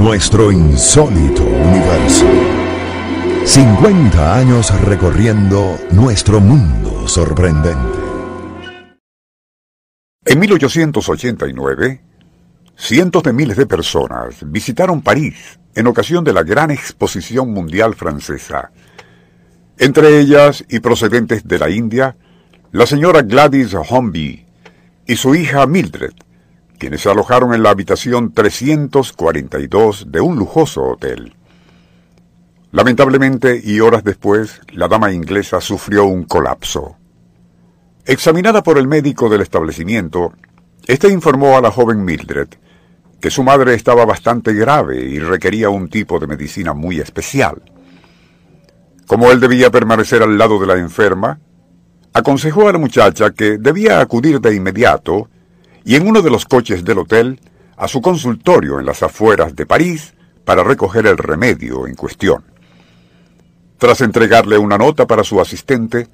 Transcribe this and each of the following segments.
Nuestro insólito universo. 50 años recorriendo nuestro mundo sorprendente. En 1889, cientos de miles de personas visitaron París en ocasión de la gran exposición mundial francesa. Entre ellas y procedentes de la India, la señora Gladys Hornby y su hija Mildred, quienes se alojaron en la habitación 342 de un lujoso hotel. Lamentablemente, y horas después, la dama inglesa sufrió un colapso. Examinada por el médico del establecimiento, éste informó a la joven Mildred que su madre estaba bastante grave y requería un tipo de medicina muy especial. Como él debía permanecer al lado de la enferma, aconsejó a la muchacha que debía acudir de inmediato y en uno de los coches del hotel a su consultorio en las afueras de París para recoger el remedio en cuestión. Tras entregarle una nota para su asistente,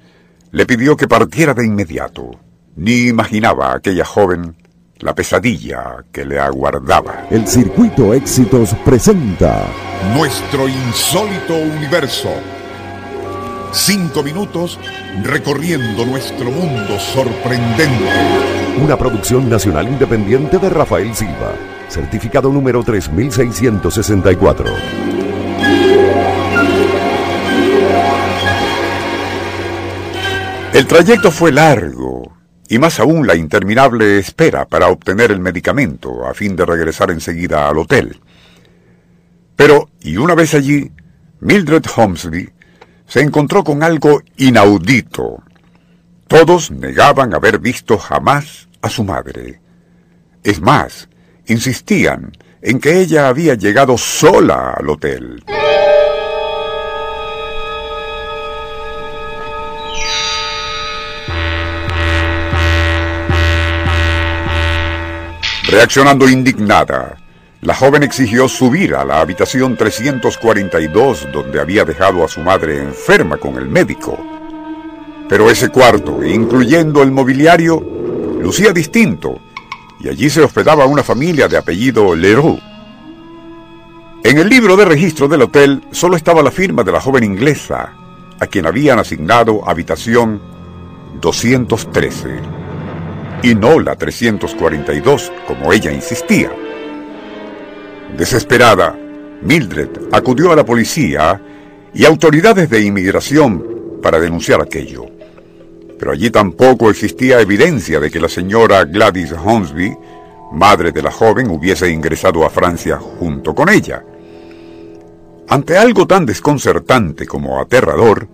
le pidió que partiera de inmediato. Ni imaginaba aquella joven la pesadilla que le aguardaba. El Circuito Éxitos presenta Nuestro insólito universo. Cinco minutos recorriendo nuestro mundo sorprendente. Una producción nacional independiente de Rafael Silva. Certificado número 3664. El trayecto fue largo, y más aún la interminable espera para obtener el medicamento a fin de regresar enseguida al hotel. Pero, y una vez allí, Mildred Holmesby se encontró con algo inaudito. Todos negaban haber visto jamás a su madre. Es más, insistían en que ella había llegado sola al hotel. Reaccionando indignada, la joven exigió subir a la habitación 342 donde había dejado a su madre enferma con el médico. Pero ese cuarto, incluyendo el mobiliario, lucía distinto y allí se hospedaba una familia de apellido Leroux. En el libro de registro del hotel solo estaba la firma de la joven inglesa, a quien habían asignado habitación 213 y no la 342, como ella insistía. Desesperada, Mildred acudió a la policía y autoridades de inmigración para denunciar aquello. Pero allí tampoco existía evidencia de que la señora Gladys Hornsby, madre de la joven, hubiese ingresado a Francia junto con ella. Ante algo tan desconcertante como aterrador,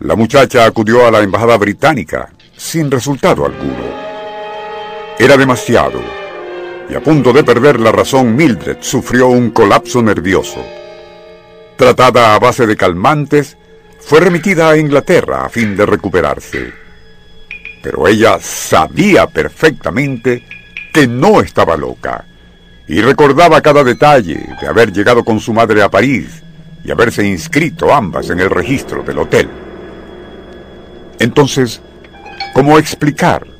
la muchacha acudió a la embajada británica sin resultado alguno. Era demasiado, y a punto de perder la razón, Mildred sufrió un colapso nervioso. Tratada a base de calmantes, fue remitida a Inglaterra a fin de recuperarse. Pero ella sabía perfectamente que no estaba loca, y recordaba cada detalle de haber llegado con su madre a París y haberse inscrito ambas en el registro del hotel. Entonces, ¿cómo explicar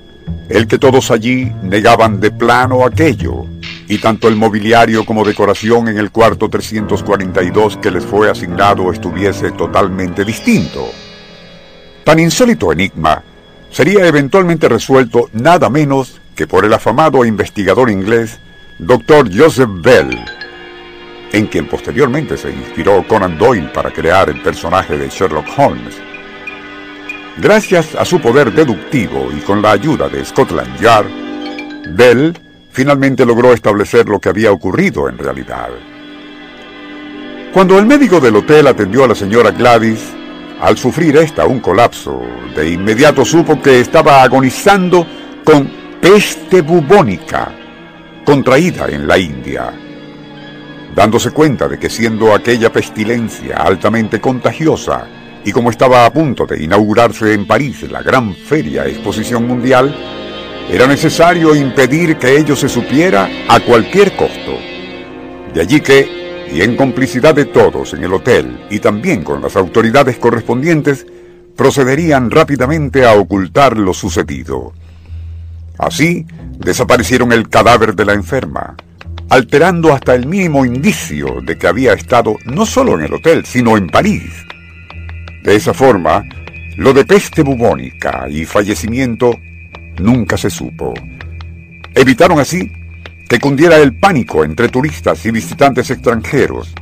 el que todos allí negaban de plano aquello, y tanto el mobiliario como decoración en el cuarto 342 que les fue asignado estuviese totalmente distinto. Tan insólito enigma sería eventualmente resuelto nada menos que por el afamado investigador inglés Dr. Joseph Bell, en quien posteriormente se inspiró Conan Doyle para crear el personaje de Sherlock Holmes. Gracias a su poder deductivo y con la ayuda de Scotland Yard, Bell finalmente logró establecer lo que había ocurrido en realidad. Cuando el médico del hotel atendió a la señora Gladys, al sufrir esta un colapso, de inmediato supo que estaba agonizando con peste bubónica, contraída en la India. Dándose cuenta de que siendo aquella pestilencia altamente contagiosa, y como estaba a punto de inaugurarse en París la gran feria exposición mundial, era necesario impedir que ello se supiera a cualquier costo. De allí que, y en complicidad de todos en el hotel y también con las autoridades correspondientes, procederían rápidamente a ocultar lo sucedido. Así, desaparecieron el cadáver de la enferma, alterando hasta el mínimo indicio de que había estado no solo en el hotel, sino en París. De esa forma, lo de peste bubónica y fallecimiento nunca se supo. Evitaron así que cundiera el pánico entre turistas y visitantes extranjeros,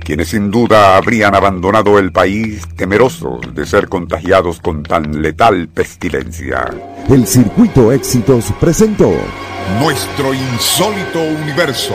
quienes sin duda habrían abandonado el país temerosos de ser contagiados con tan letal pestilencia. El Circuito Éxitos presentó Nuestro insólito universo.